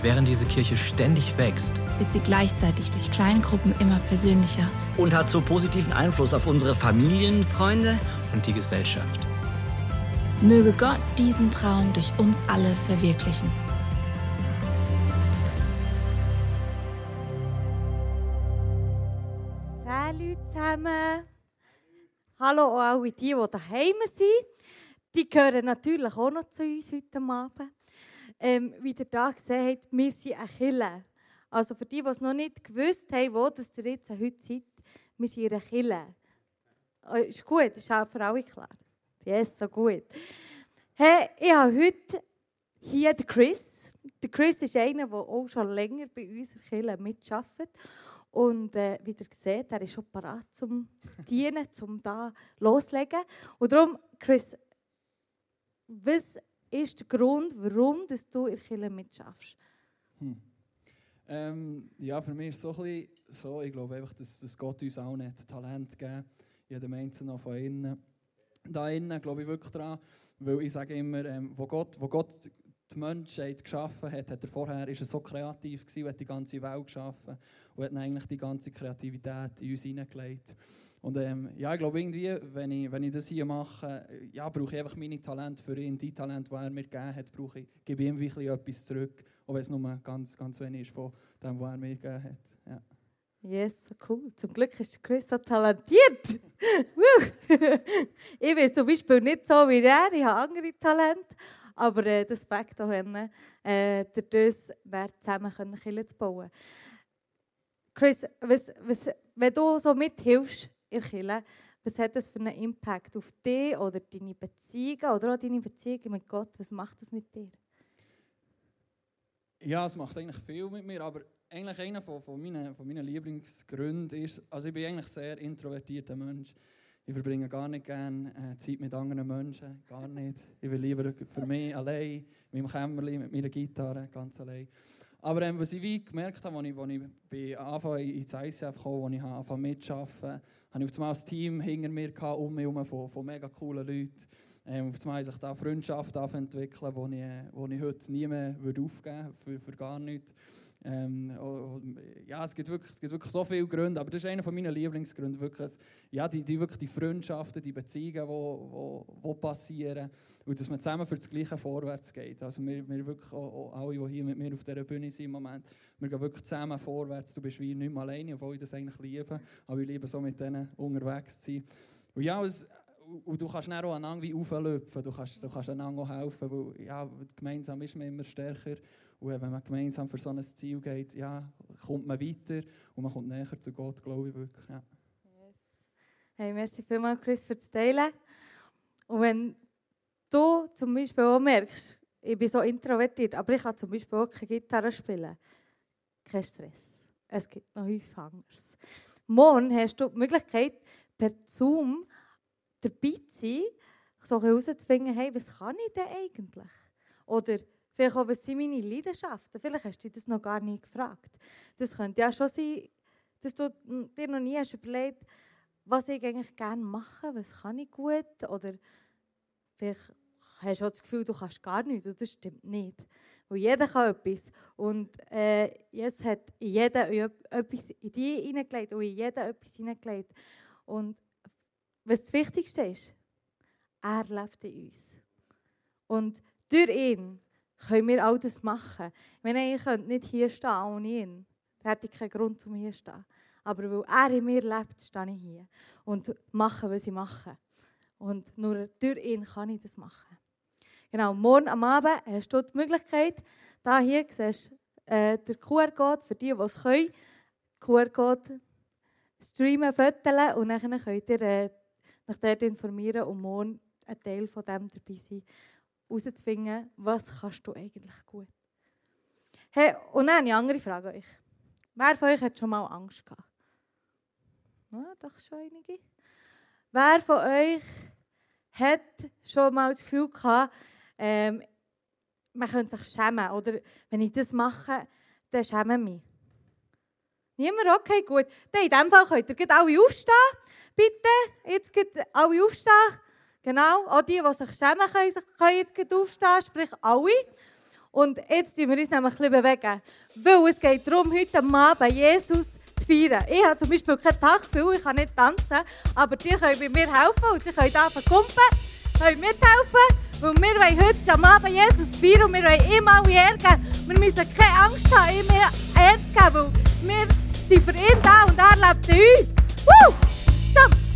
Während diese Kirche ständig wächst, wird sie gleichzeitig durch Kleingruppen immer persönlicher. und hat so positiven Einfluss auf unsere Familien. Freunde, und die Gesellschaft. Möge Gott diesen Traum durch uns alle verwirklichen. Salut zusammen. Hallo auch alle die, die daheim sind. Die gehören natürlich auch noch zu uns heute Abend. Ähm, wie ihr da gesehen habt, wir sind eine Kille. Also für die, die es noch nicht gewusst haben, wo das ihr jetzt heute seid, wir sind eine Kille. Äh, Ist gut, ist auch für alle klar. Yes, so gut. Hey, ich habe heute hier den Chris. Der Chris ist einer, der auch schon länger bei uns in der Kirche mitarbeitet. Und äh, wie ihr seht, er ist schon parat zum Dienen, zum da loslegen. Und darum, Chris, was ist der Grund, warum du in der Kirche mitschaffst? Ähm, ja, für mich ist es so, ein bisschen so, ich glaube einfach, dass, dass Gott uns allen hat Talent gegeben jedem Einzelnen von innen. Da innen glaube ich wirklich daran, weil ich sage immer, ähm, wo, Gott, wo Gott die Menschheit geschaffen hat, hat er vorher, ist er so kreativ gewesen, hat die ganze Welt geschaffen und hat eigentlich die ganze Kreativität in uns hineingelegt. Und ähm, ja, ich glaube irgendwie, wenn ich, wenn ich das hier mache, ja, brauche ich einfach meine Talente für ihn, die Talente, die er mir gegeben hat, brauche ich, gebe ihm wirklich etwas zurück, auch wenn es nur ganz, ganz wenig ist von dem, was er mir gegeben hat. Ja. Yes, cool. Zum Glück ist Chris so talentiert. Ich bin zum Beispiel nicht so wie er, ich habe andere Talente. Aber äh, das Fakt auch, äh, durch dann zusammen können Kirche zu bauen. Chris, was, was, wenn du so mithilfst in der was hat das für einen Impact auf dich oder deine Beziehungen oder auch deine Beziehungen mit Gott? Was macht das mit dir? Ja, es macht eigentlich viel mit mir, aber eigentlich einer von, von, meinen, von meinen Lieblingsgründen ist, also ich bin eigentlich sehr introvertierter Mensch. Ich verbringe gar nicht gerne äh, Zeit mit anderen Menschen, gar nicht. Ich will lieber für mich allein, mit meinem Kämmerchen, mit meiner Gitarre, ganz allein. Aber ähm, was ich wie gemerkt habe, als ich, als ich bei Anfang ins ICF kam, als ich anfangen mitzuarbeiten, habe ich auf einmal ein Team hinter mir gehabt, um mich herum von, von mega coolen Leuten. Ähm, auf einmal sich da Freundschaft entwickeln, die ich, ich heute nie mehr aufgeben würde, für, für gar nichts. Ähm, oh, oh, ja, es gibt, wirklich, es gibt wirklich so viele Gründe, aber das ist einer meiner Lieblingsgründe. Wirklich, ja, die, die, wirklich die Freundschaften, die Beziehungen, die wo, wo, wo passieren und dass man zusammen für das Gleiche vorwärts geht. Also wir, wir wirklich, auch, auch alle, die hier mit mir auf dieser Bühne sind im Moment, wir gehen wirklich zusammen vorwärts. Du bist wie nicht mehr alleine, obwohl ich das eigentlich liebe, aber ich liebe so mit denen unterwegs zu sein. Und ja, es, und du kannst dann auch einander wie auflöpfen, du kannst, du kannst einander auch helfen, weil ja, gemeinsam ist man immer stärker. Und wenn man gemeinsam für so ein Ziel geht, ja, kommt man weiter und man kommt näher zu Gott, glaube ich wirklich. Ja. Yes. Hey, merci vielmals, Chris, für das Teilen. Und wenn du zum Beispiel auch merkst, ich bin so introvertiert, aber ich kann zum Beispiel auch keine Gitarre spielen, kein Stress. Es gibt noch häufig anderes. Morgen hast du die Möglichkeit, per Zoom dabei zu sein, so herauszufinden, hey, was kann ich denn eigentlich? Oder vielleicht auch, was sind meine Leidenschaften? Vielleicht hast du dich das noch gar nicht gefragt. Das könnte ja schon sein, dass du dir noch nie hast überlegt was ich eigentlich gerne mache, was kann ich gut. Oder vielleicht hast du auch das Gefühl, du kannst gar nichts. Das stimmt nicht. Weil jeder kann etwas. Und äh, Jesus hat in jeden etwas in dich hineingelegt und in jeden etwas hineingelegt. Und was das Wichtigste ist, er lebt in uns. Und durch ihn können wir all das machen. Wenn ich könnte nicht hier stehen ohne ihn, dann hätte ich keinen Grund, um hier zu stehen. Aber weil er in mir lebt, stehe ich hier und mache, was ich mache. Und nur durch ihn kann ich das machen. Genau, morgen am Abend hast du die Möglichkeit, da hier siehst du äh, der QR-Code für die, die es können, QR-Code streamen, fotografieren und dann könnt ihr äh, nach dort informieren und morgen ein Teil von dem dabei sein, herauszufinden, was kannst du eigentlich gut. Hey, und dann eine andere Frage euch. Wer von euch hat schon mal Angst gehabt? Ja, doch schon einige. Wer von euch hat schon mal das Gefühl gehabt, ähm, man könnte sich schämen oder wenn ich das mache, dann schäme ich mich. Niemand? Okay, gut. Dann in diesem Fall könnt ihr alle aufstehen. Bitte, jetzt geht alle aufstehen. Genau, auch die, die sich schämen, können, können jetzt aufstehen, sprich alle. Und jetzt bewegen wir uns nämlich ein bisschen bewegen. Weil es geht darum, heute Abend Jesus zu feiern. Ich habe zum Beispiel kein Taktgefühl, ich kann nicht tanzen, aber ihr könnt bei mir helfen und ihr könnt anfangen kumpen, könnt mithelfen, weil wir wollen heute Abend Jesus feiern und wir wollen ihm alle geben. Wir müssen keine Angst haben, ihm Ehre zu geben, weil wir sind für ihn da und er lebt in uns. Woo! Jump,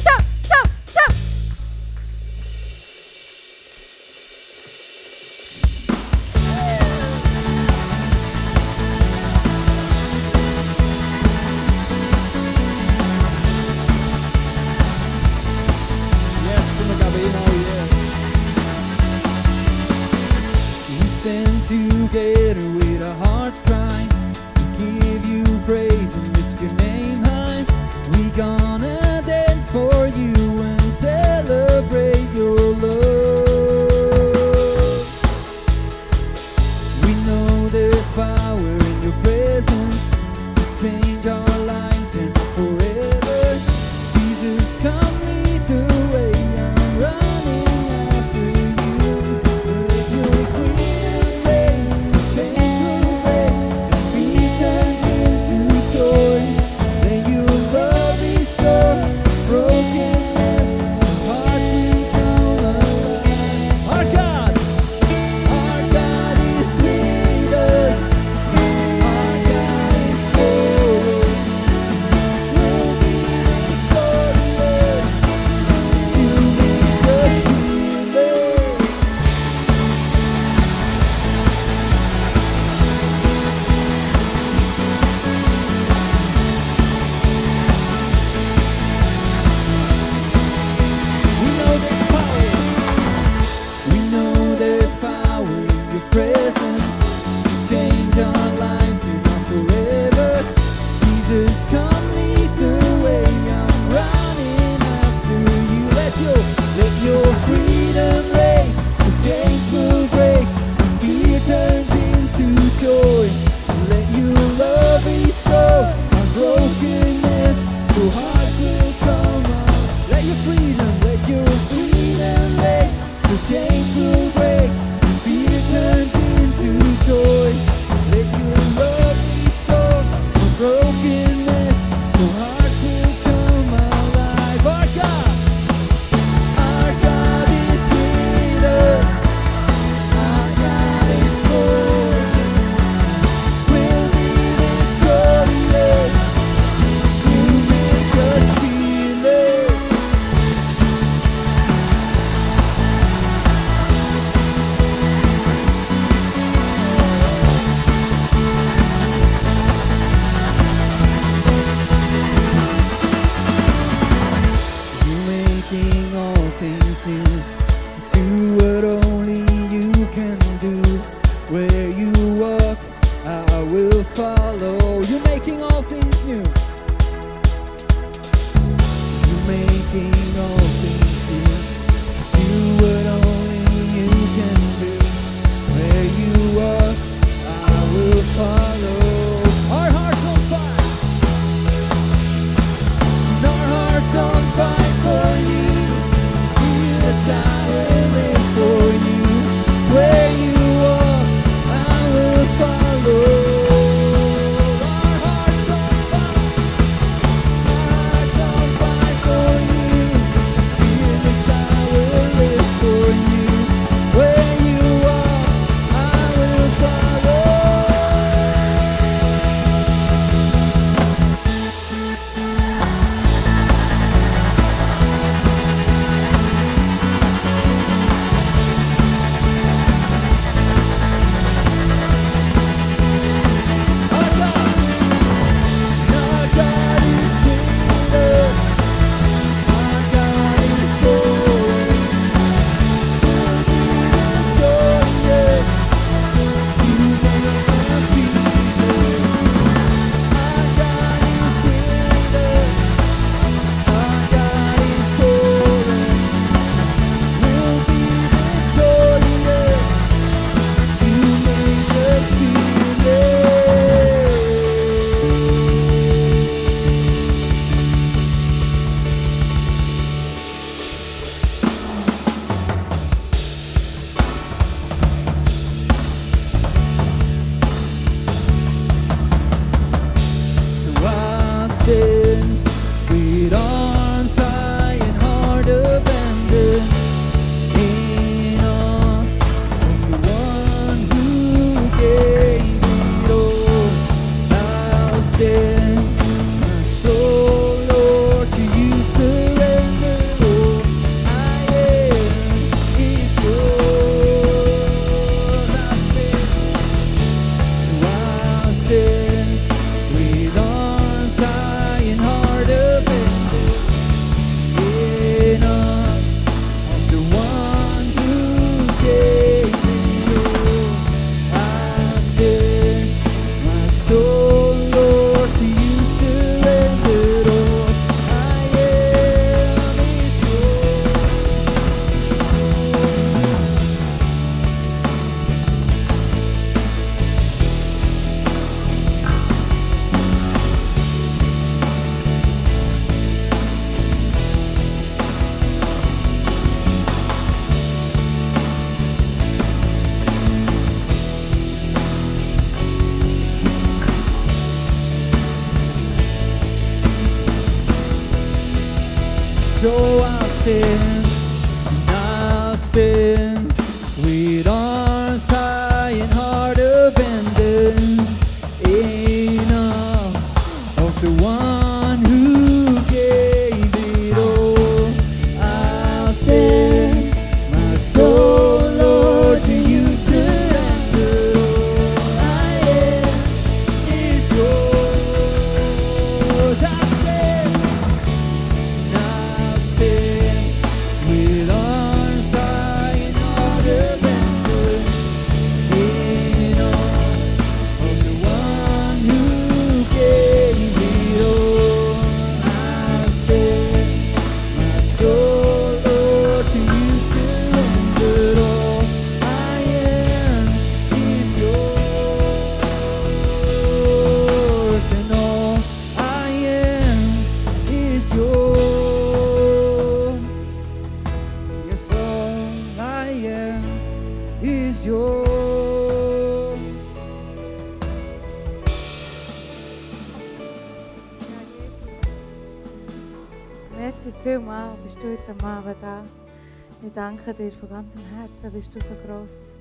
danke dir von ganzem Herzen, bist du so gross.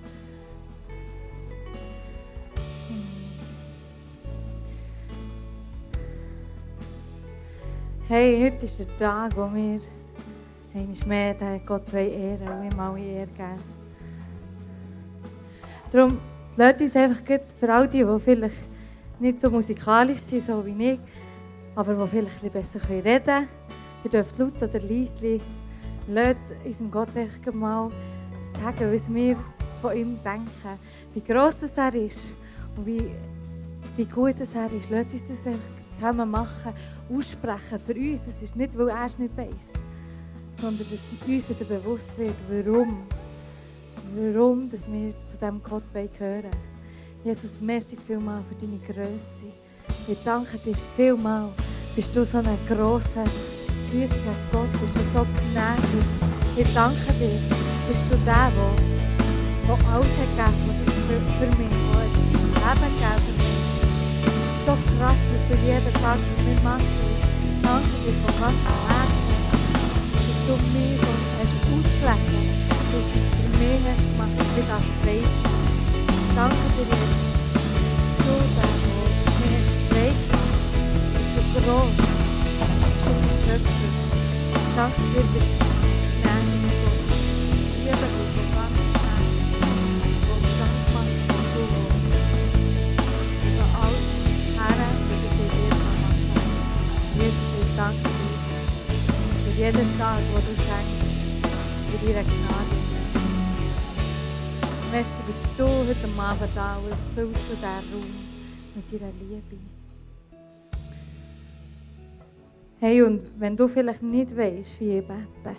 Hm. Hey, heute ist der Tag, wo wir einmal mehr den Gott ehren wollen ihm alle Ehre geben. Darum lasst uns einfach für all die, die vielleicht nicht so musikalisch sind, so wie ich, aber die vielleicht ein bisschen besser reden können. Ihr dürft laut oder leise, lasst unserem Gott echt mal sagen, was wir von ihm denken. Wie gross er ist und wie, wie gut er ist. Lasst uns das zusammen machen, aussprechen für uns. Es ist nicht, weil er es nicht weiß, sondern dass uns wieder bewusst wird, warum, warum dass wir zu diesem Gott gehören. Jesus, merci vielmal für deine Größe. Ich danke dir vielmal. Bist du so ein grosser, gütiger Gott? Bist du so gnädig? Ich danke dir. Bist du der, der, der alles hat gegeben für, für mich, der dein Leben gegeben für mich. So krass, was du jeden Tag für mich machst. Ich danke dir von ganzem Herzen, dass du mich so hast ausgelesen hast, dass du mich hast gemacht, dass ich das frei sein Danke dir, Jesus. Bist du der, der mir frei macht? Bist du gross? Bist du der Schöpfer? Danke dir, bist du gnädiger Gott. Ich liebe dich von ganzem Herzen. Und ganz macht du über alles Herren, wie das ich dir machen kann. Jesus, ich danke dir für jeden Tag, den du schenkst, für deine Gnade. Merci, bist du heute Abend da und füllst du diesen Raum mit deiner Liebe. Hey, und wenn du vielleicht nicht weißt, wie ich bete,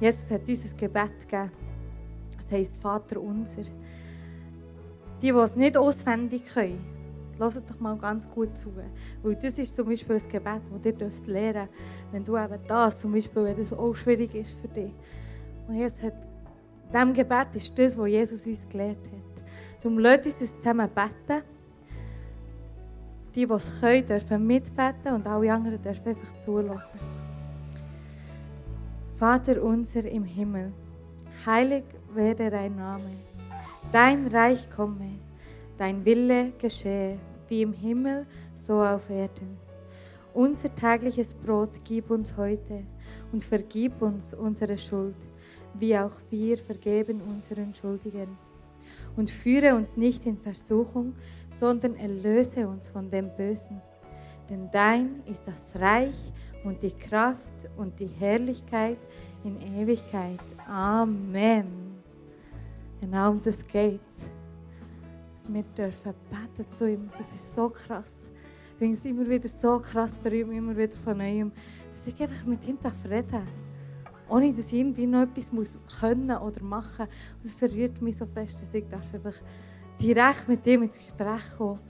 Jesus hat uns ein Gebet gegeben. Es heisst Vater unser. Die, die es nicht auswendig können, hört doch mal ganz gut zu. Weil das ist zum Beispiel ein Gebet, das ihr dürft lernen wenn du eben das, zum Beispiel, wenn das auch schwierig ist für dich. Und Jesus hat in diesem Gebet ist das, was Jesus uns gelehrt hat. Darum lasst uns zusammen beten. Die, die es können, dürfen mitbeten und alle anderen dürfen einfach zulassen. Vater unser im Himmel, heilig werde dein Name. Dein Reich komme, dein Wille geschehe, wie im Himmel, so auf Erden. Unser tägliches Brot gib uns heute und vergib uns unsere Schuld, wie auch wir vergeben unseren Schuldigen. Und führe uns nicht in Versuchung, sondern erlöse uns von dem Bösen. Denn dein ist das Reich und die Kraft und die Herrlichkeit in Ewigkeit. Amen. Genau um das geht's. Dass wir dürfen beten zu ihm. Das ist so krass. Ich es immer wieder so krass berühmt, immer wieder von neuem, dass ich einfach mit ihm reden darf. Ohne dass ich irgendwie noch etwas muss können oder machen muss. Es berührt mich so fest, dass ich darf einfach direkt mit ihm ins Gespräch kommen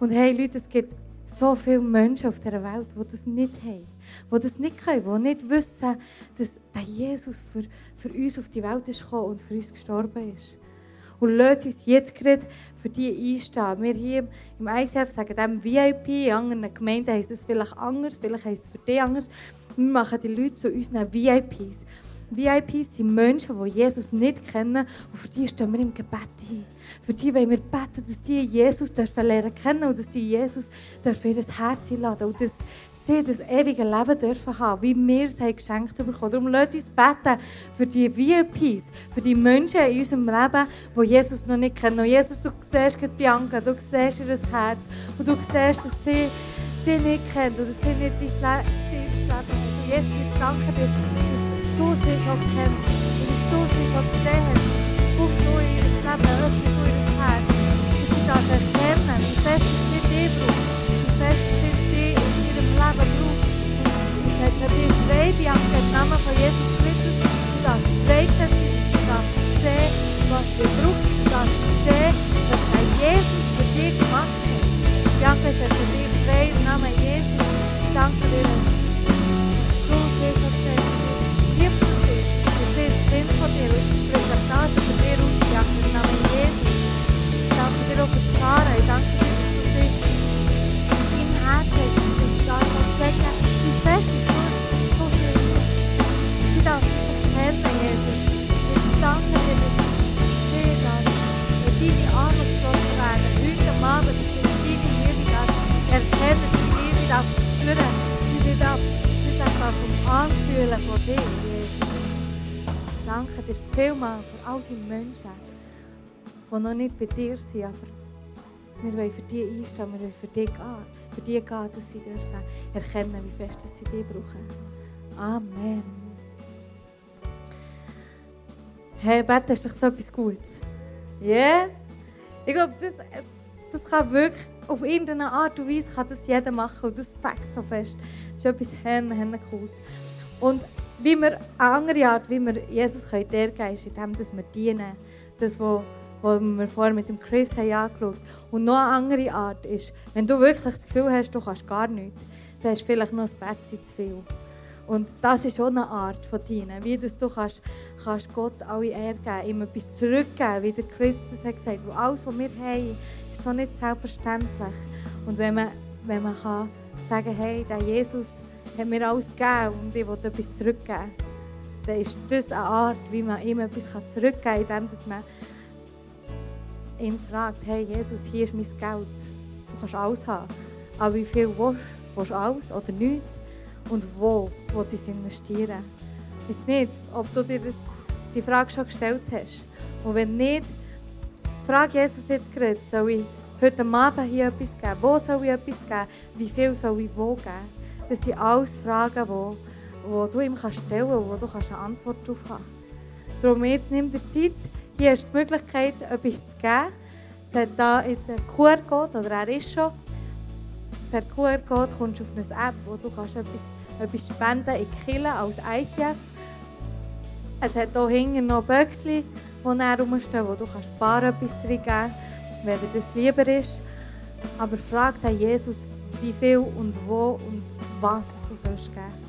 Und hey Leute, es gibt so viele Menschen auf dieser Welt, die das nicht haben, die das nicht können, die nicht wissen, dass der Jesus für, für uns auf die Welt ist gekommen und für uns gestorben ist. Und lasst uns jetzt gerade für die einstehen. Wir hier im ICF sagen dem VIP, in anderen Gemeinden heisst es vielleicht anders, vielleicht heisst es für dich anders. Wir machen die Leute zu unseren VIPs. VIPs sind Menschen, die Jesus nicht kennen und für die stehen wir im Gebet ein. Für die wollen wir beten, dass die Jesus dürfen lernen kennen und dass die Jesus dürfen ihr Herz einladen und dass sie das ewige Leben dürfen haben, wie wir es haben geschenkt bekommen. Darum lasst uns beten für die VIPs, für die Menschen in unserem Leben, die Jesus noch nicht kennen. Und Jesus, du siehst Bianca, du siehst ihr Herz und du siehst, dass sie dich nicht und dass sie nicht dein Leben Jesus, ich danke dir, dass du sie schon kennst und dass du sie schon gesehen hast. Komm du in ihr Leben, öffne du ihr Herz, dass sie das erkennen, wie fest sie dich brauchen, wie fest sie dich in ihrem Leben braucht. Und ich setze dir frei, Bianca, im Namen von Jesus Christus, du darfst frei sein, du darfst sehen, was du brauchst, du darfst sehen, was Herr Jesus für dich gemacht hat. Bianca, ich setze dich frei im Namen Jesus. Danke dir, Ich spreche das Nase von dir aus, Bianca, im Namen Jesus. Ich danke dir auch. Ich danke dir, dass du sie in deinem Herz hast, dass du da kannst checken, wie fest dich erkennen, Jesus. Ich danke dir, dass sie dann in deine Arme geschlossen werden. Heute Abend, dass sie deine Liebe darf erkennen, deine Liebe darf spüren. Sie darf, sie darf vom Anfühlen von dir. Danke dir vielmals für all die Menschen, die noch nicht bei dir sind, aber wir wollen für die einstehen, wir wollen für die gehen, für die gehen, dass sie dürfen erkennen, wie fest sie dich brauchen. Amen. Hey, Bett ist doch so etwas Gutes. Yeah? Ich glaube, das, das kann wirklich, auf irgendeine Art und Weise kann das jeder machen und das fängt so fest. Das ist etwas hen, hen cooles. Und wie wir, andere Art, wie wir Jesus können dir geben, ist in dem, dass wir dienen. Das, was was wir vorher mit dem Chris haben angeschaut haben. Und noch eine andere Art ist, wenn du wirklich das Gefühl hast, du kannst gar nichts, dann hast du vielleicht noch ein Bett zu viel. Und das ist auch eine Art von dienen, wie dass du kannst, kannst Gott alle Ehre geben, ihm etwas zurückgeben, wie der Christus hat gesagt, wo alles, was wir haben, ist so nicht selbstverständlich. Und wenn man, wenn man kann sagen, hey, der Jesus hat mir alles gegeben und ich will etwas zurückgeben, dann ist das eine Art, wie man ihm etwas zurückgeben kann, indem dass man ihn fragt, hey Jesus, hier ist mein Geld, du kannst alles haben, aber wie viel willst du? Willst du alles oder nichts? Und wo willst du es investieren? Ich weiß nicht, ob du dir das, die Frage schon gestellt hast. Und wenn nicht, frag Jesus jetzt gerade, soll ich heute Abend hier etwas geben? Wo soll ich etwas geben? Wie viel soll ich wo geben? Das sind alles Fragen, die, die du ihm stellen kannst, wo du eine Antwort darauf haben kannst. Darum jetzt nimm dir Zeit, hier hast du die Möglichkeit, etwas zu geben. Es hat hier jetzt einen QR-Code, oder er ist schon. Per QR-Code kommst du auf eine App, wo du kannst etwas, etwas spenden in die als ICF. Es hat hier hinten noch Böckchen, die näher rumstehen, wo du kannst bar etwas reingeben kannst, wenn dir das lieber ist. Aber frag Jesus, wie viel und wo und was du geben sollst.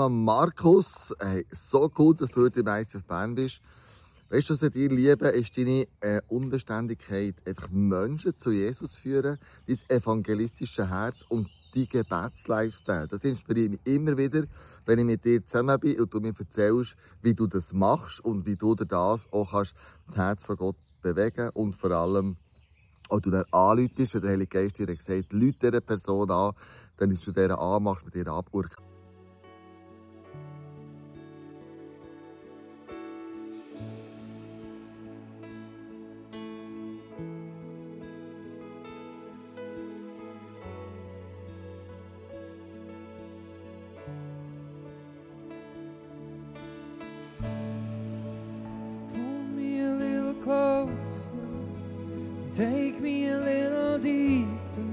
Willkommen, Markus. Hey, so cool, dass du heute bei auf Bern bist. Weißt du, was ich dir liebe, ist deine äh, Unbeständigkeit, einfach Menschen zu Jesus zu führen, dein evangelistische Herz und dein Gebetslifestyle. Das inspiriert mich immer wieder, wenn ich mit dir zusammen bin und du mir erzählst, wie du das machst und wie du dir das auch kannst, das Herz von Gott bewegen und vor allem auch du dann anläutest, wenn der Heilige Geist dir gesagt Leute dieser Person an, dann du dieser anmachst, mit ihr abgurken. Pull me a little closer, take me a little deeper.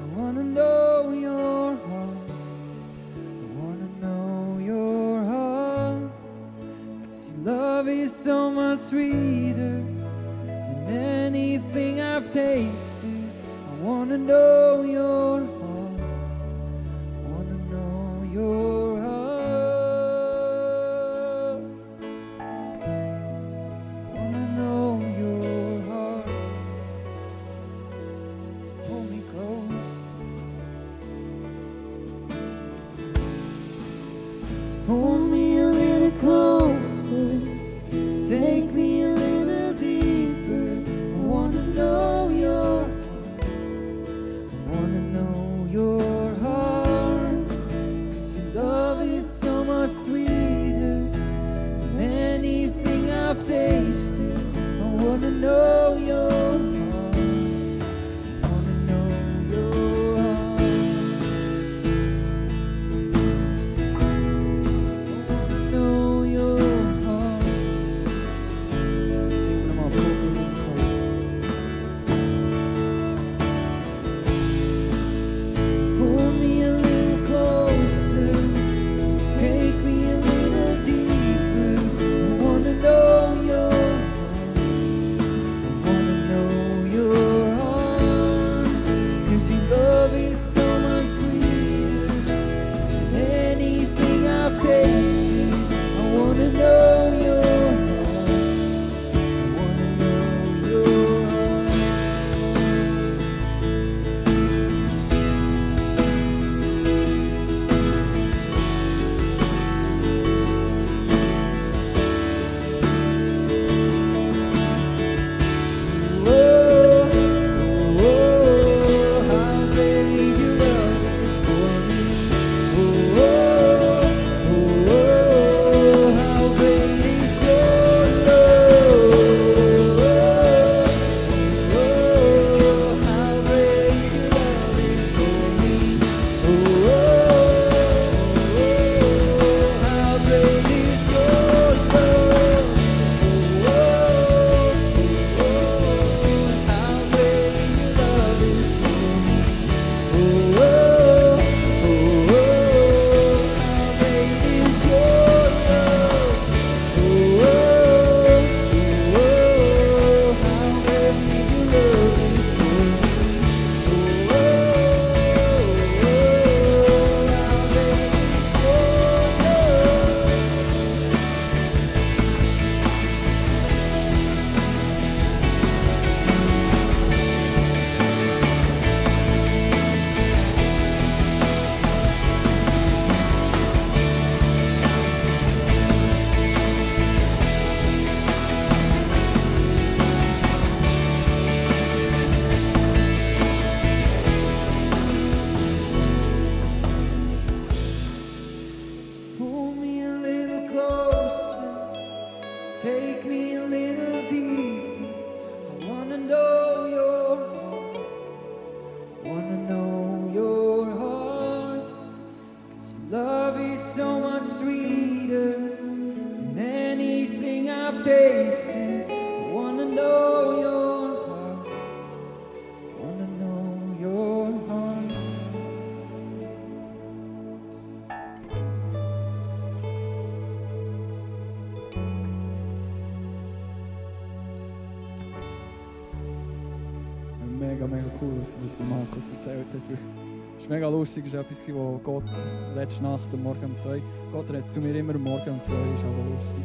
I wanna know your heart. I wanna know your heart. 'Cause your love is so much sweeter than anything I've tasted. I wanna know your heart. Mega, mega cool, was, was der Markus erzählt hat. Es war mega lustig, es war etwas, wo Gott letzte Nacht am Morgen um zwei, Gott redet zu mir immer Morgen um zwei, ist aber lustig.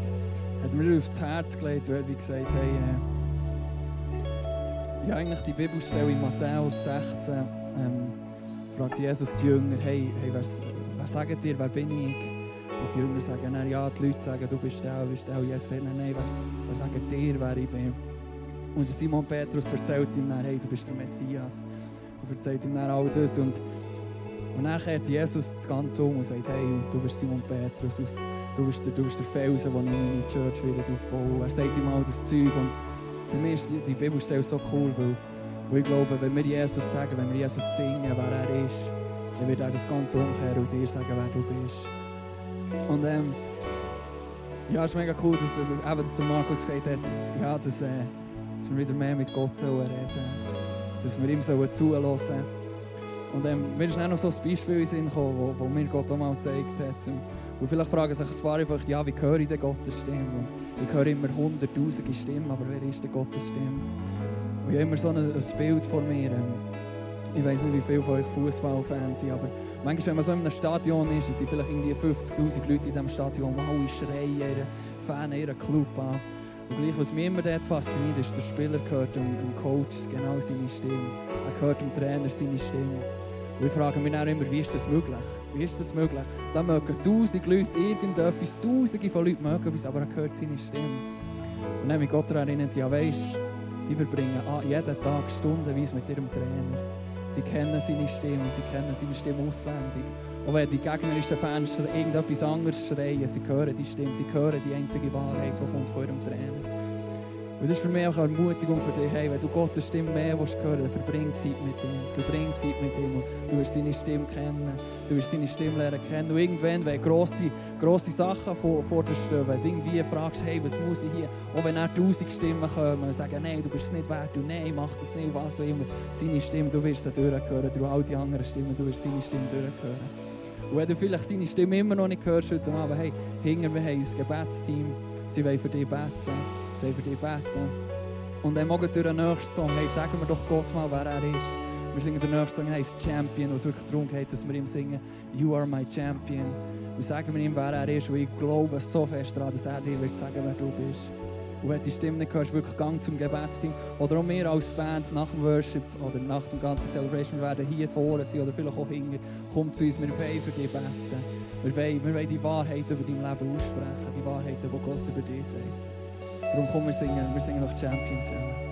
Hat mir aufs Herz gelegt und hat wie gesagt, hey, äh, ja eigentlich die Bibelstelle in Matthäus 16, ähm, fragt Jesus die Jünger, hey, hey wer, wer sagt dir, wer bin ich? Und die Jünger sagen, ja, die Leute sagen, du bist der, du bist der. Und Jesus sagt, nein, nein, wer, wer sagt dir, wer ich bin? Und Simon Petrus erzählt ihm dann, hey, du bist der Messias. Und erzählt ihm dann all das. Und, und dann kehrt Jesus das Ganze um und sagt, hey, du bist Simon Petrus, du bist der, du bist der Felsen, den ich meine Church wieder aufbaue. Er sagt ihm all das Zeug. Und für mich ist die, die Bibelstelle so cool, weil, weil ich glaube, wenn wir Jesus sagen, wenn wir Jesus singen, wer er ist, dann wird er das Ganze umkehren und dir sagen, wer du bist. Und ähm, ja, es ist mega cool, dass, dass, dass, dass der Markus gesagt hat, ja, dass, äh, dass wir wieder mehr mit Gott sollen reden dass wir ihm sollen zuhören sollen. Und ähm, mir ist auch noch so ein Beispiel in Sinn gekommen, wo, wo mir Gott auch mal gezeigt hat. Und, vielleicht fragen sich ein paar einfach, ja, wie höre ich denn Gottes Stimme? Und ich höre immer hunderttausende Stimmen, aber wer ist denn Gottes Stimme? Und ich habe immer so ein, ein Bild vor mir. Ähm, ich weiß nicht, wie viele von euch Fußballfans sind, aber manchmal, wenn man so in einem Stadion ist, sind vielleicht irgendwie 50'000 Leute in diesem Stadion, die alle schreien ihre Fan, ihren Club an. Und gleich, was mich immer dort fasziniert, ist, der Spieler hört dem, dem Coach genau seine Stimme. Er hört dem Trainer seine Stimme. Und ich frage mich dann immer, wie ist das möglich? Wie ist das möglich? Da mögen tausend Leute irgendetwas, tausende von Leuten mögen etwas, aber er hört seine Stimme. Und dann mich Gott daran erinnert, ja weisst, die verbringen jeden Tag stundenweise mit ihrem Trainer. Die kennen seine Stimme, sie kennen seine Stimme auswendig. Und wenn die gegnerischen Fans irgendetwas anderes schreien, sie hören die Stimme, sie hören die einzige Wahrheit, die kommt von ihrem Trainer. Und das ist für mich auch eine Ermutigung für dich, hey, wenn du Gottes Stimme mehr willst hören, dann verbring Zeit mit ihm, verbring Zeit mit ihm. Du wirst seine Stimme kennen, du wirst seine Stimme lernen kennen. Und irgendwann, wenn grosse, grosse Sachen vor, vor dir stehen, wenn du irgendwie fragst, hey, was muss ich hier, auch wenn er tausend Stimmen kommen und sagen, nein, du bist es nicht wert, du, nein, mach das nicht, was auch immer, seine Stimme, du wirst sie durchhören, durch all die anderen Stimmen, du wirst seine Stimme durchhören. Und wenn du vielleicht seine Stimme immer noch nicht hörst heute Abend, hey, hinter mir haben ein Gebetsteam, sie wollen für dich beten. Sie wollen für dich beten. Und dann morgen durch den nächsten Song, hey, sagen wir doch Gott mal, wer er ist. Wir singen den nächsten Song, heißt Champion, was wirklich darum geht, dass wir ihm singen, You are my Champion. Und sagen wir ihm, wer er ist, weil ich glaube so fest daran, dass er dir wird sagen, wer du bist. Und wenn du die Stimme nicht hörst, wirklich Gang zum Gebetsteam. Oder auch wir als Band nach dem Worship oder nach dem ganzen Celebration, werden hier vorne sein oder vielleicht auch hinten. Komm zu uns, wir wollen für dich beten. Wir wollen, wir wollen die Wahrheit über dein Leben aussprechen, die Wahrheit, die Gott über dich sagt. Darum kommen wir singen, wir singen noch Champions zusammen.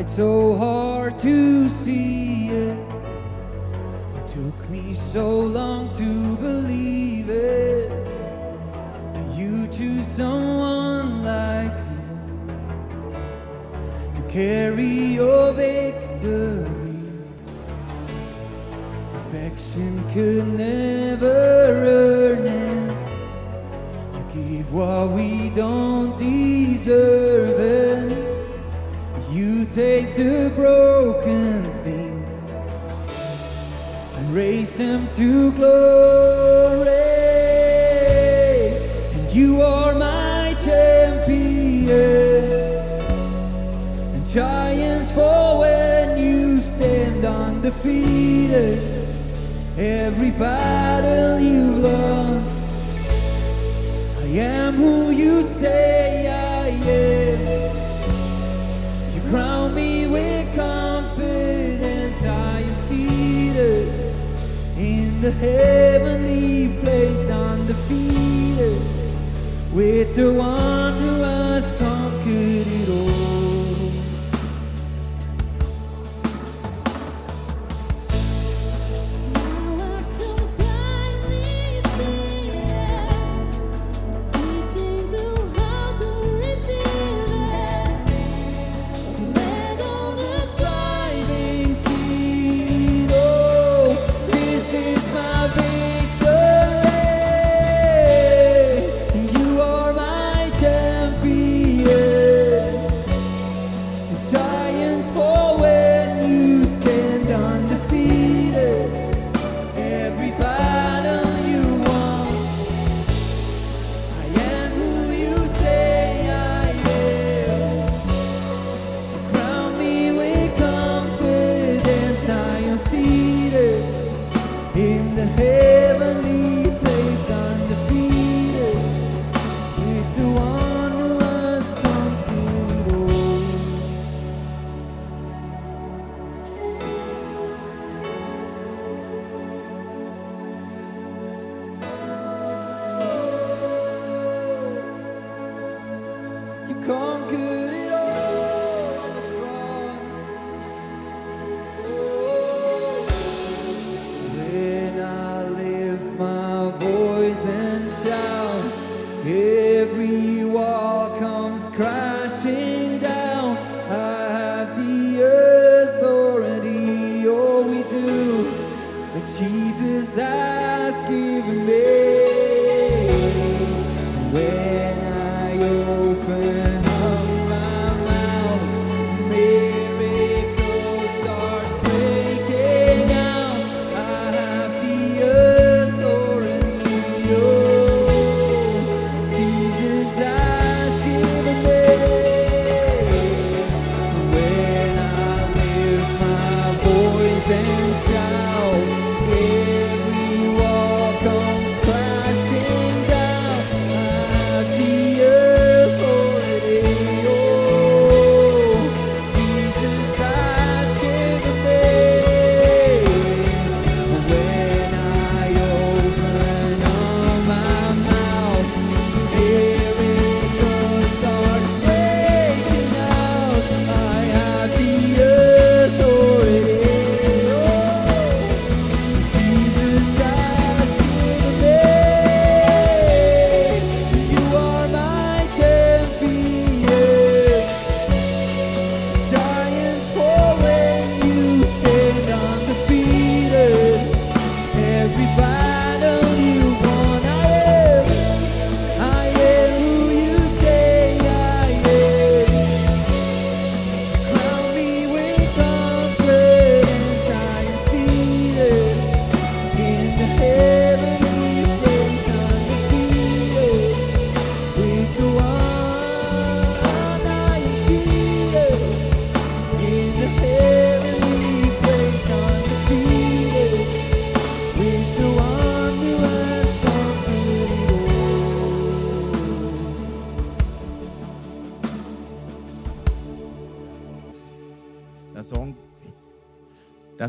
Tried so hard to see it. It took me so long to believe it. That you choose someone like me to carry your victory. Perfection could never earn it. You give what we don't deserve take the broken things and raise them to glory. And you are my champion. And giants fall when you stand undefeated. Every battle you've lost. I am who you say I am heavenly place, undefeated, with the one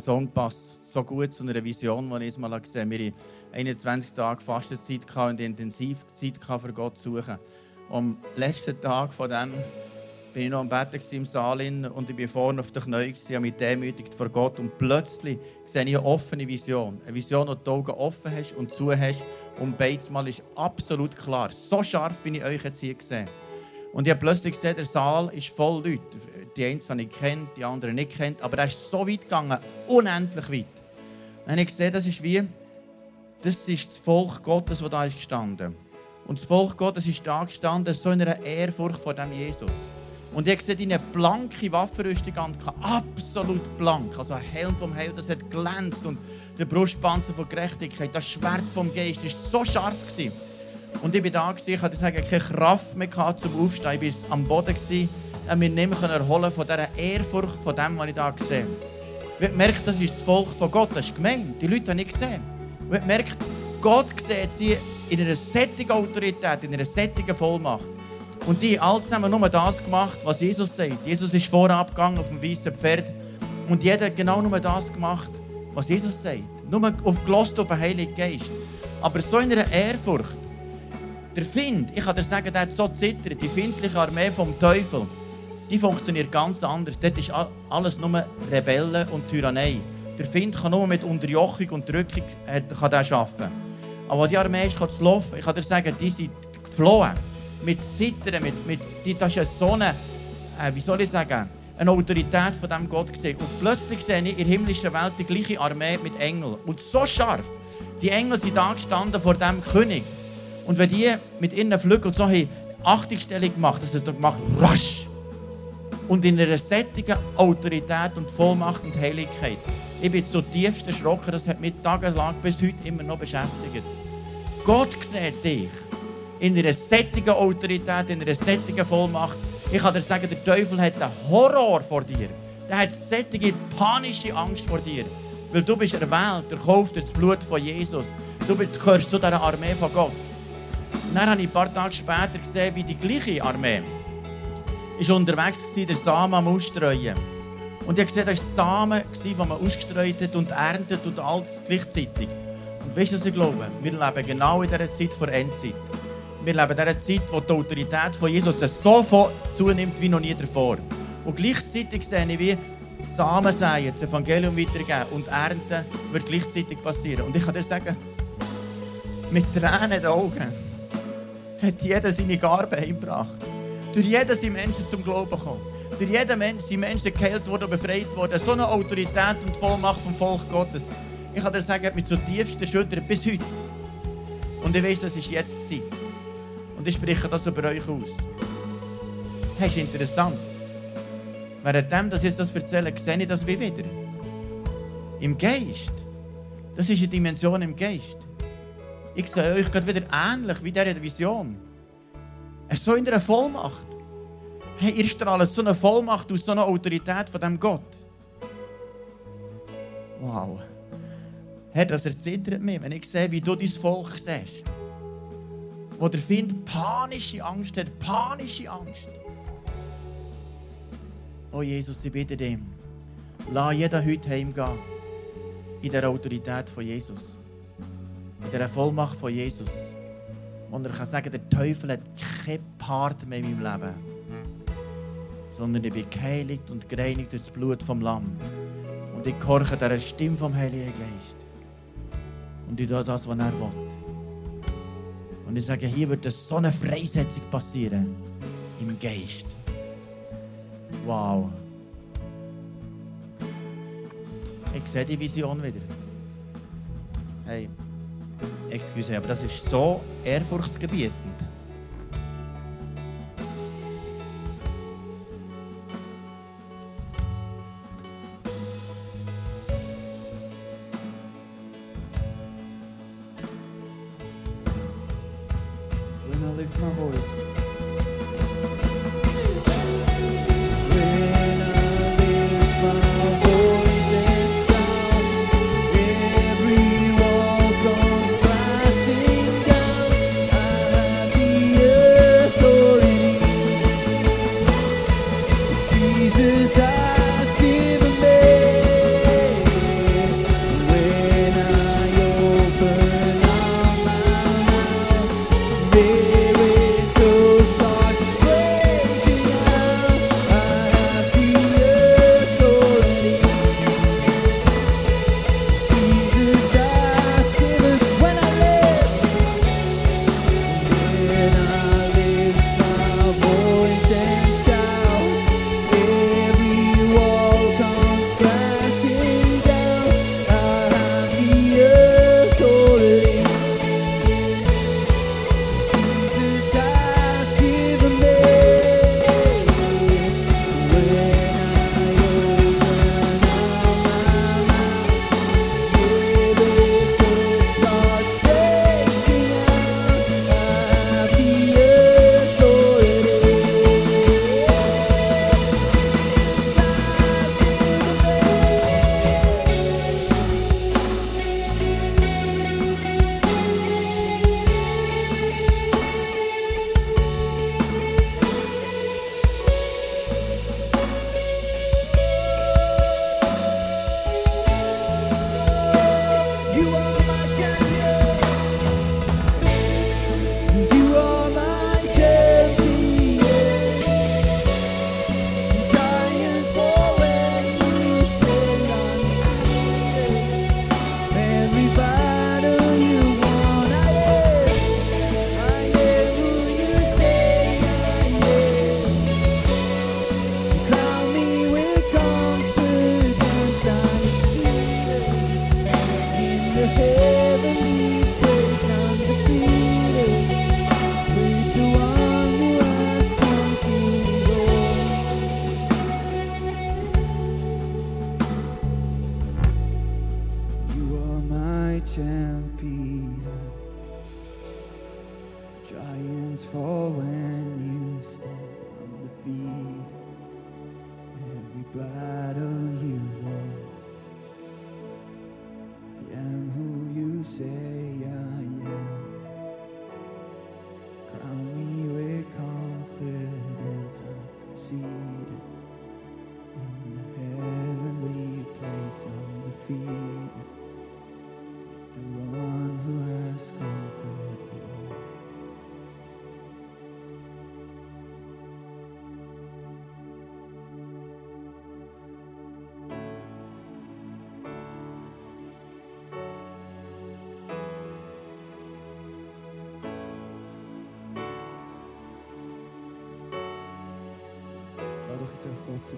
Song passt so gut zu einer Vision, die ich mal gesehen habe. Wir hatten 21 Tage Fastenzeit und Intensivzeit für Gott zu suchen. Am letzten Tag von dem bin ich noch am gewesen im Saal und ich bin vorne auf den Knien gewesen, habe mich demütigt vor Gott und plötzlich sehe ich eine offene Vision. Eine Vision, du die Augen offen hast und zu hast und beides Mal ist absolut klar. So scharf, wie ich euch jetzt hier sehe. Und ich habe plötzlich gesehen, der Saal ist voll Leute. Die einen habe ich kennt, die anderen nicht kennt, aber er ist so weit gegangen, unendlich weit. Dann habe ich gesehen, das ist wie, das ist das Volk Gottes, das da ist gestanden. Und das Volk Gottes ist da gestanden, so in einer Ehrfurcht vor dem Jesus. Und ich sehe eine blanke Waffenrüstung an, absolut blank. Also ein Helm vom Heil, das hat glänzt und der Brustpanzer von Gerechtigkeit, das Schwert vom Geist, das war so scharf. Gewesen. Und ich bin da, gewesen, ich hatte sagen, keine Kraft mehr zum Aufstehen. Ich war am Boden und mir nicht mehr erholen von dieser Ehrfurcht, von dem, was ich da gesehen habe. Ich merke, das ist das Volk von Gott, das ist gemein. Die Leute haben nicht gesehen. Und ich merke, Gott sieht sie in einer sättigen Autorität, in einer sättigen Vollmacht. Und die all zusammen nur das gemacht, was Jesus sagt. Jesus ist vorab gegangen auf dem weißen Pferd. Und jeder hat genau nur das gemacht, was Jesus sagt. Nur auf gelost auf den Heiligen Geist. Aber so in einer Ehrfurcht. Der Find, ich kann dir sagen, der hat so zittert. Die findliche Armee vom Teufel, die funktioniert ganz anders. Dort ist alles nur Rebellen und Tyrannei. Der Find kann nur mit Unterjochung und Drückung kann arbeiten. Aber die Armee ist zu laufen. Ich kann dir sagen, die sind geflohen. Mit Zittern, mit, mit, das ist so eine, äh, wie soll ich sagen, eine Autorität von diesem Gott gesehen. Und plötzlich sehe ich in der himmlischen Welt die gleiche Armee mit Engeln. Und so scharf. Die Engel sind da gestanden vor dem König. Und wenn die mit ihren Flügeln so eine Achtungsstellung gemacht, dass das gemacht rasch. Und in einer sättigen Autorität und Vollmacht und Heiligkeit. Ich bin zutiefst erschrocken, das hat mich tagelang bis heute immer noch beschäftigt. Gott sieht dich in einer sättigen Autorität, in einer sättigen Vollmacht. Ich kann dir sagen, der Teufel hat einen Horror vor dir. Der hat sättige panische Angst vor dir. Weil du bist erwählt, erkauft durch das Blut von Jesus. Du gehörst zu dieser Armee von Gott. Dann habe ich ein paar Tage später gesehen, wie die gleiche Armee ist unterwegs war, der Samen am Ausstreuen. Und ich habe gesehen, das war Samen, den man ausgestreut hat und erntet und alles gleichzeitig. Und weißt du, was ich glaube? Wir leben genau in dieser Zeit vor Endzeit. Wir leben in dieser Zeit, wo die Autorität von Jesus so zunimmt wie noch nie davor. Und gleichzeitig sehe ich, wie Samen säen, das Evangelium weitergeben und Ernten wird gleichzeitig passieren. Und ich kann dir sagen, mit Tränen in den Augen hat jeder seine Gabe heimgebracht. Durch jeden sind Menschen zum Glauben gekommen. Durch jeden Mensch sind Menschen geheilt worden, befreit worden. So eine Autorität und Vollmacht vom Volk Gottes. Ich kann dir sagen, hat mich zutiefst erschüttert bis heute. Und ich weiß, das ist jetzt Zeit. Und ich spreche das über euch aus. Hey, ist interessant. Währenddem, dass ich das erzähle, sehe ich das wie wieder. Im Geist. Das ist eine Dimension im Geist. Ich sehe euch gerade wieder ähnlich wie dieser Vision. Er ist so in einer Vollmacht. Hey, ihr strahlt so eine Vollmacht aus, so eine Autorität von dem Gott. Wow. Herr, das erzittert mich, wenn ich sehe, wie du dein Volk siehst. Wo der Find panische Angst hat, panische Angst. Oh Jesus, ich bitte dich, lass jeden heute heimgehen. In der Autorität von Jesus. In der Vollmacht von Jesus. Und er kann sagen, der Teufel hat keinen Part mehr in meinem Leben. Sondern ich bin geheiligt und gereinigt durch das Blut vom Lamm. Und ich gehorche der Stimme vom Heiligen Geist. Und ich tue das, was er will. Und ich sage, hier wird so eine Freisetzung passieren. Im Geist. Wow. Ich sehe die Vision wieder. Hey, excuse, aber das ist so ehrfurchtsgebietend.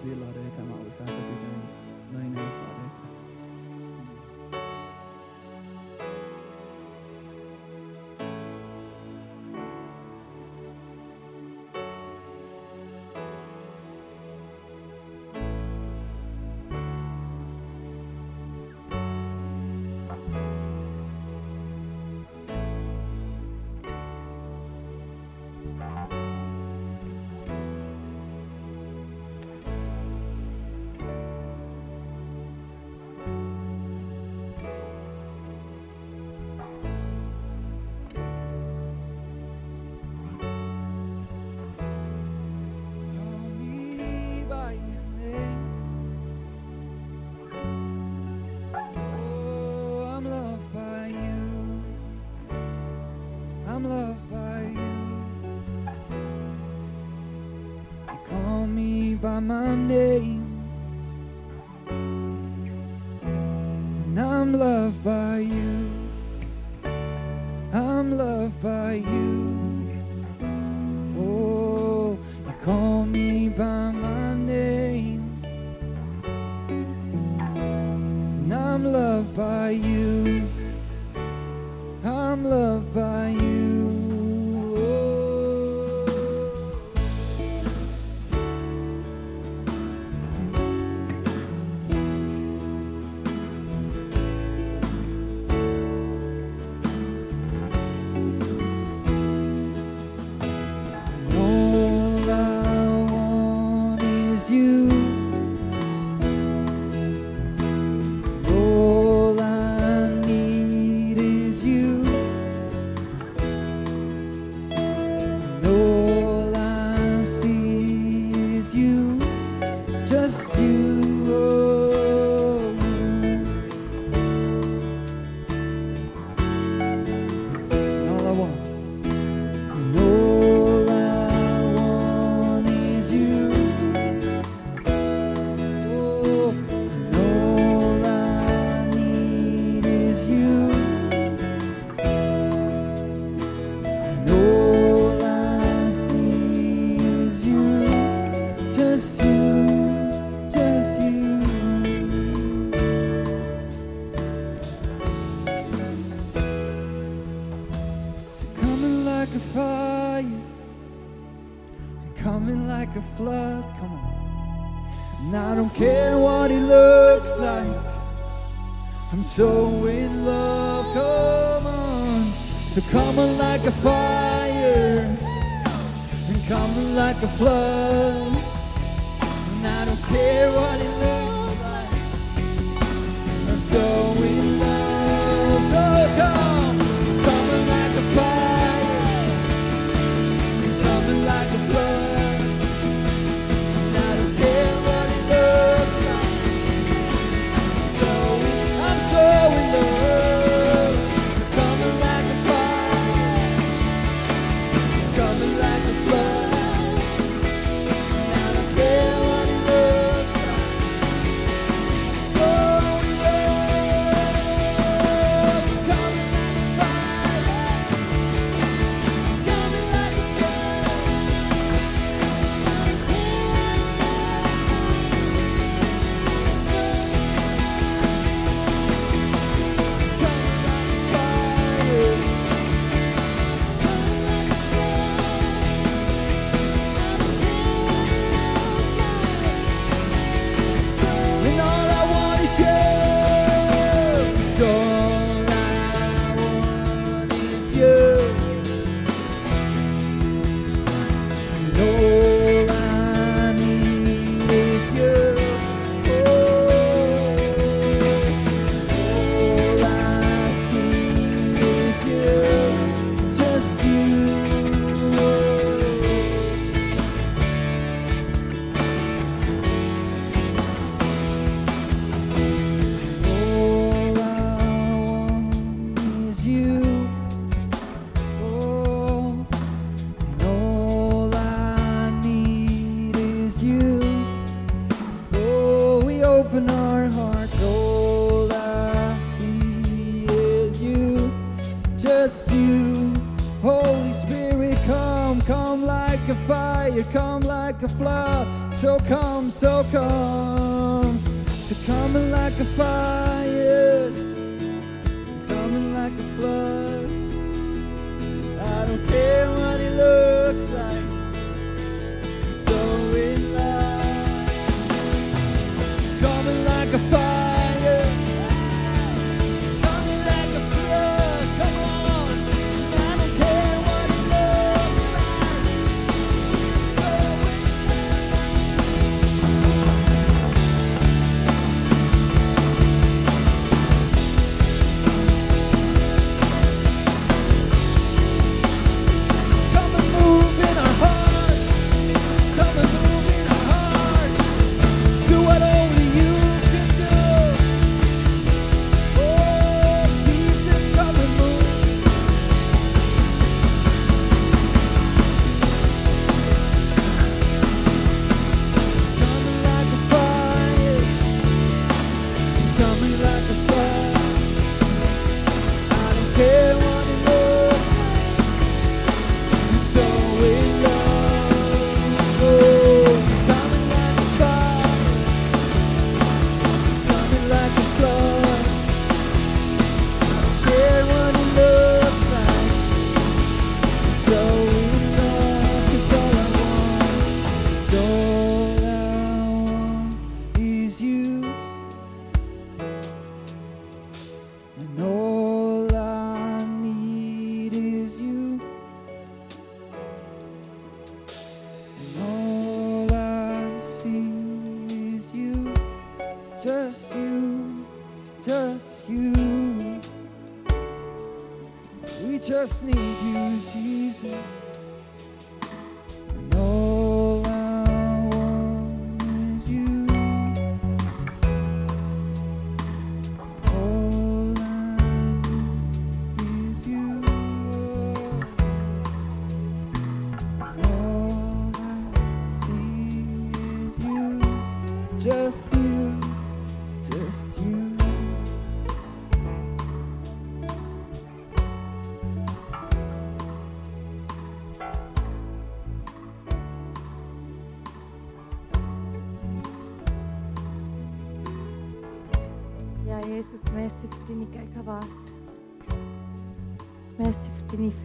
dear Lord, our time out, we say, care what he looks like. I'm so in love, come on. So come on like a fire, and come on like a flood. And I don't care what he looks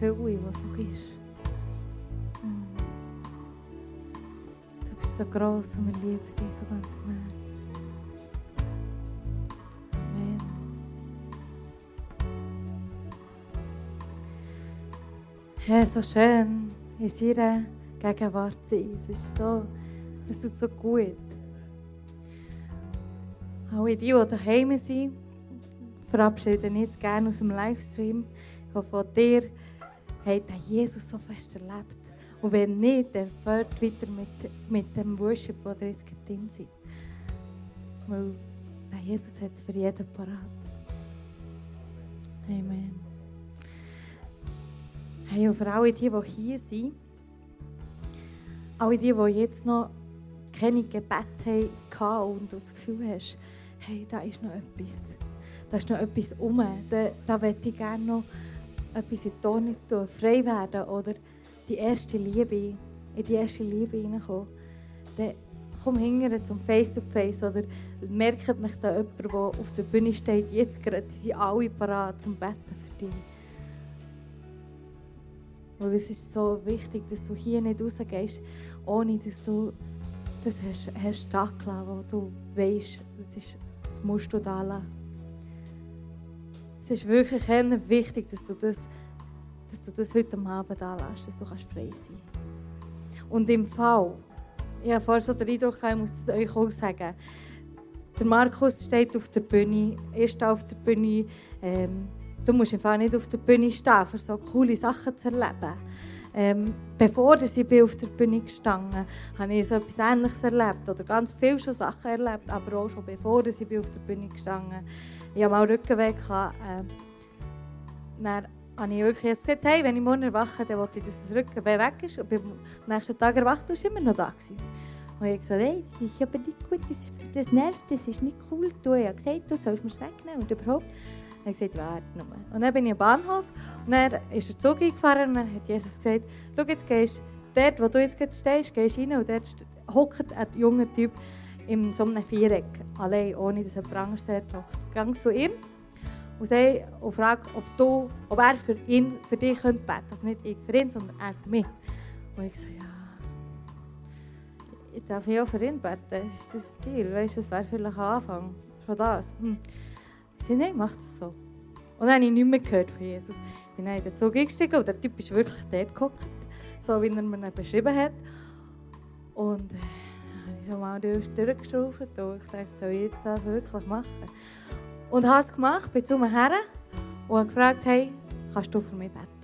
Fülle, die du. Mm. Du bist so gross und wir lieben dich von ganzem Herzen. Amen. Herr, so schön in seiner Gegenwart zu sein. Es ist so, es tut so gut. Alle die, die daheim sind, verabschieden jetzt gerne aus dem Livestream. Ich hoffe, auch dir hat den Jesus so fest erlebt. Und wenn nicht, dann fährt weiter mit, mit dem Worship, wo ihr jetzt drin seid. Weil der Jesus hat es für jeden parat. Amen. Hey, und für alle die, die hier sind, alle die, die jetzt noch keine Gebete hatten und das Gefühl hast, hey, da ist noch etwas. Da ist noch etwas um. Da, da möchte ich gerne noch etwas in die Tonne tun, frei werden oder die erste Liebe, in die erste Liebe hineinkommen. Dann komm hinterher zum Face-to-Face oder merkt mich da jemand, der auf der Bühne steht, jetzt gerade, die sind alle parat zum Betten für dich. Weil es ist so wichtig, dass du hier nicht rausgehst, ohne dass du das hast, hast da gelassen, wo du weißt, das, ist, das musst du da lassen. Es ist wirklich wichtig, dass du das, dass du das heute Abend da lässt, dass du kannst frei sein Und im Fall, ich habe vorher so den Eindruck, gehabt, ich muss das euch auch sagen, der Markus steht auf der Bühne, er steht auf der Bühne, ähm, du musst einfach nicht auf der Bühne stehen, um so coole Sachen zu erleben. Ähm, bevor ich bin auf der Bühne gestanden habe ich so etwas Ähnliches erlebt oder ganz viele schon Sachen erlebt, aber auch schon bevor ich bin auf der Bühne gestanden Ich hatte mal Rückenweg. Äh, dann habe ich wirklich gesagt, hey, wenn ich morgen erwache, dann will ich, dass das Rückenweh weg ist. Und am nächsten Tag erwacht, du immer noch da gewesen. Und ich gesagt, hey, das ist aber nicht gut, das, das nervt, das ist nicht cool. Du hast gesagt, du sollst mir es wegnehmen und überhaupt. Er gesagt, warte nur. Und dann bin ich am Bahnhof und dann ist der Zug eingefahren und dann hat Jesus gesagt, schau, jetzt gehst dort, wo du jetzt gerade stehst, gehst rein und dort hockt ein junger Typ in so einem Viereck, allein, ohne dass jemand anderes dort hockt. Gang zu ihm und, sag, und frag, ob, du, ob er für, ihn, für dich beten könnte. Also nicht ich für ihn, sondern er für mich. Und ich so, ja, ich darf ich auch für ihn beten. Ist das Deal? Weißt das wäre vielleicht ein Anfang. Schon das. Sage, nein, mach das so. Und dann habe ich nichts mehr gehört von Jesus. Ich bin dann in den Zug eingestiegen und der Typ ist wirklich dort gehockt, so wie er mir beschrieben hat. Und äh, dann habe ich so mal durchgeschraubt und ich dachte, soll ich jetzt das wirklich machen? Und habe es gemacht, bin zu mir her und habe gefragt, hey, kannst du für mich beten?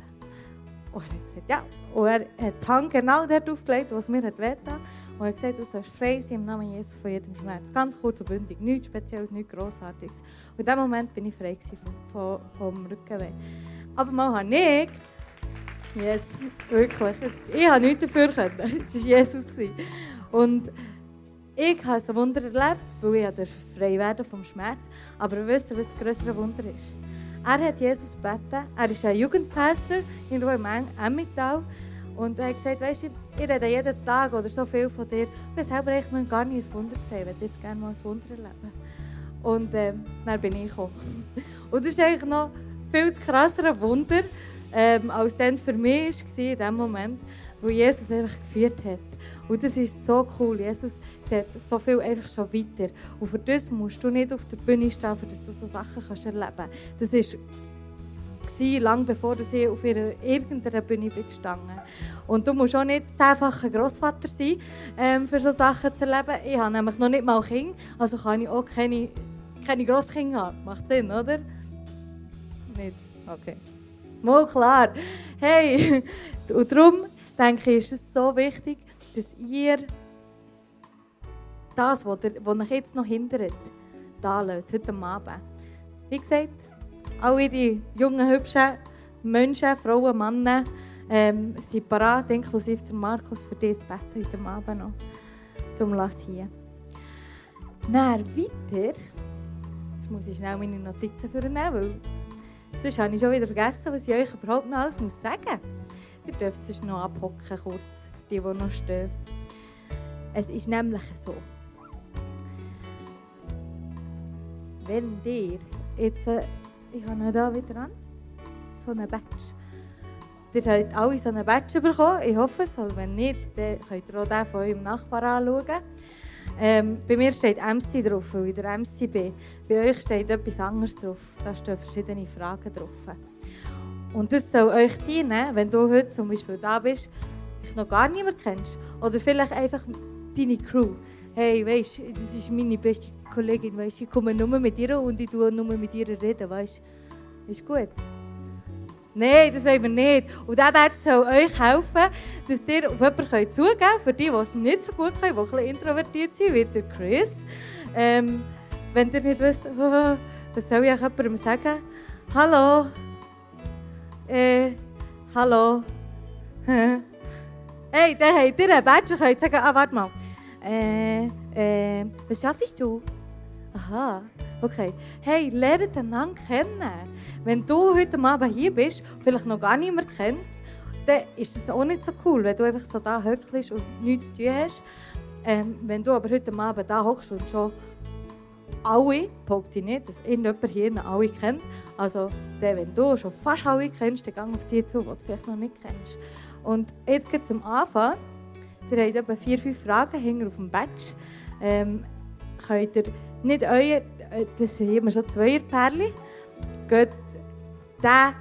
Und er hat gesagt, ja. Und er hat die Hand genau dort aufgelegt, wo es mir hat. Und er hat gesagt, du sollst frei sein im Namen Jesus von jedem Schmerz. Ganz kurz und bündig, nichts Spezielles, nichts Grossartiges. Und in dem Moment bin ich frei vom, vom, Rückenweh. Aber mal habe ich, yes, wirklich, ich habe nichts dafür können. Es war Jesus. Und ich habe ein Wunder erlebt, weil ich frei werden vom Schmerz. Aber wisst ihr, was das größere Wunder ist? Er hat Jesus gebeten. Er ist ein Jugendpastor irgendwo im Emmental. Und er hat gesagt, weißt du, ich rede jeden Tag oder so viel von dir. Ich habe selber echt noch gar nicht ein Wunder gesehen. Ich würde jetzt gerne mal ein Wunder erleben. Und ähm, dann bin ich gekommen. Und das ist eigentlich noch viel krasser Wunder, ähm, als dann für mich war in dem Moment, wo Jesus einfach geführt hat. Und das ist so cool. Jesus sieht so viel einfach schon weiter. Und für das musst du nicht auf der Bühne stehen, für das du so Sachen kannst erleben kannst. Das war lange bevor ich auf ihrer, irgendeiner Bühne gestanden Und du musst auch nicht zehnfacher Großvater sein, ähm, für solche Sachen zu erleben. Ich habe nämlich noch nicht mal Kinder, also kann ich auch keine, keine Grosskinder haben. Macht Sinn, oder? Nicht? Okay. Mal klar. Hey, und darum denke ich, ist es so wichtig, dass ihr das, was, euch jetzt noch hindert, da lasst, heute Abend. Wie gesagt, alle die jungen, hübschen Menschen, Frauen, Männer ähm, sind parat, inklusive der Markus, für dieses Bett heute Abend noch. Darum lass hier. Dann weiter, jetzt muss ich schnell meine Notizen vornehmen, weil sonst habe ich schon wieder vergessen, was ich euch überhaupt noch alles sagen muss. Ihr dürft sonst noch abhocken kurz die, die noch stehen. Es ist nämlich so, wenn ihr jetzt, äh, ich habe ihn da wieder an, so einen Badge. Ihr habt alle so einen Badge bekommen, ich hoffe es, also wenn nicht, dann könnt ihr auch den von eurem Nachbar anschauen. Ähm, bei mir steht MC drauf, weil ich der MC bin. Bei euch steht etwas anderes drauf, da stehen verschiedene Fragen drauf. Und das soll euch dienen, wenn du heute zum Beispiel da bist vielleicht noch gar niemand kennst. Oder vielleicht einfach deine Crew. Hey, weißt du, das ist meine beste Kollegin, weißt ich komme nur mit ihr und ich tue nur mit ihr reden, weißt Ist gut? Nein, das wollen wir nicht. Und der Wert soll euch helfen, dass ihr auf jemanden zugeben könnt, für die, die es nicht so gut können, die ein bisschen introvertiert sind, wie der Chris. Ähm, wenn ihr nicht wisst, oh, was soll ich jemandem sagen? Hallo? Äh, hallo? Hey, dann habt ihr einen Badge und könnt sagen, ah, warte mal. Äh, äh, was schaffst du? Aha, okay. Hey, lernt einander kennen. Wenn du heute Abend hier bist, vielleicht noch gar niemand kennt, dann ist das auch nicht so cool, wenn du einfach so da hückelst und nichts zu tun hast. Ähm, wenn du aber heute Abend da hockst und schon alle, behaupte ich nicht, dass irgendjemand hier alle kennt. Also, wenn du schon fast alle kennst, dann geh auf die zu, die du vielleicht noch nicht kennst. Und jetzt geht zum Anfang. Ihr habt etwa vier, fünf Fragen hinter auf dem Badge. Ähm, könnt ihr nicht euer, äh, das sind immer schon zwei Perlen, geht der,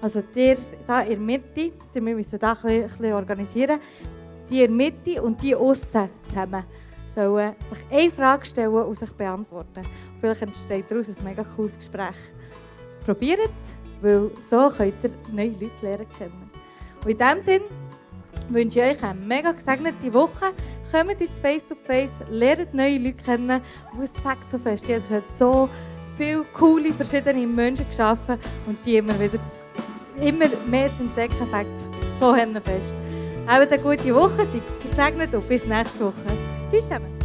also der da in der Mitte, wir müssen das ein bisschen organisieren, die in der Mitte und die außen zusammen sollen sich eine Frage stellen und sich beantworten. vielleicht entsteht daraus ein mega cooles Gespräch. Probiert es, weil so könnt ihr neue Leute lernen kennen. Und in diesem Sinne wünsche ich euch eine mega gesegnete Woche. Kommt ins Face-to-Face, lernt neue Leute kennen, wo es Fakt so fest Jesus hat so viele coole, verschiedene Menschen geschaffen und die immer wieder immer mehr zu entdecken. Fakt so fest. Habt eine gute Woche, seid gesegnet und bis nächste Woche. Tschüss zusammen.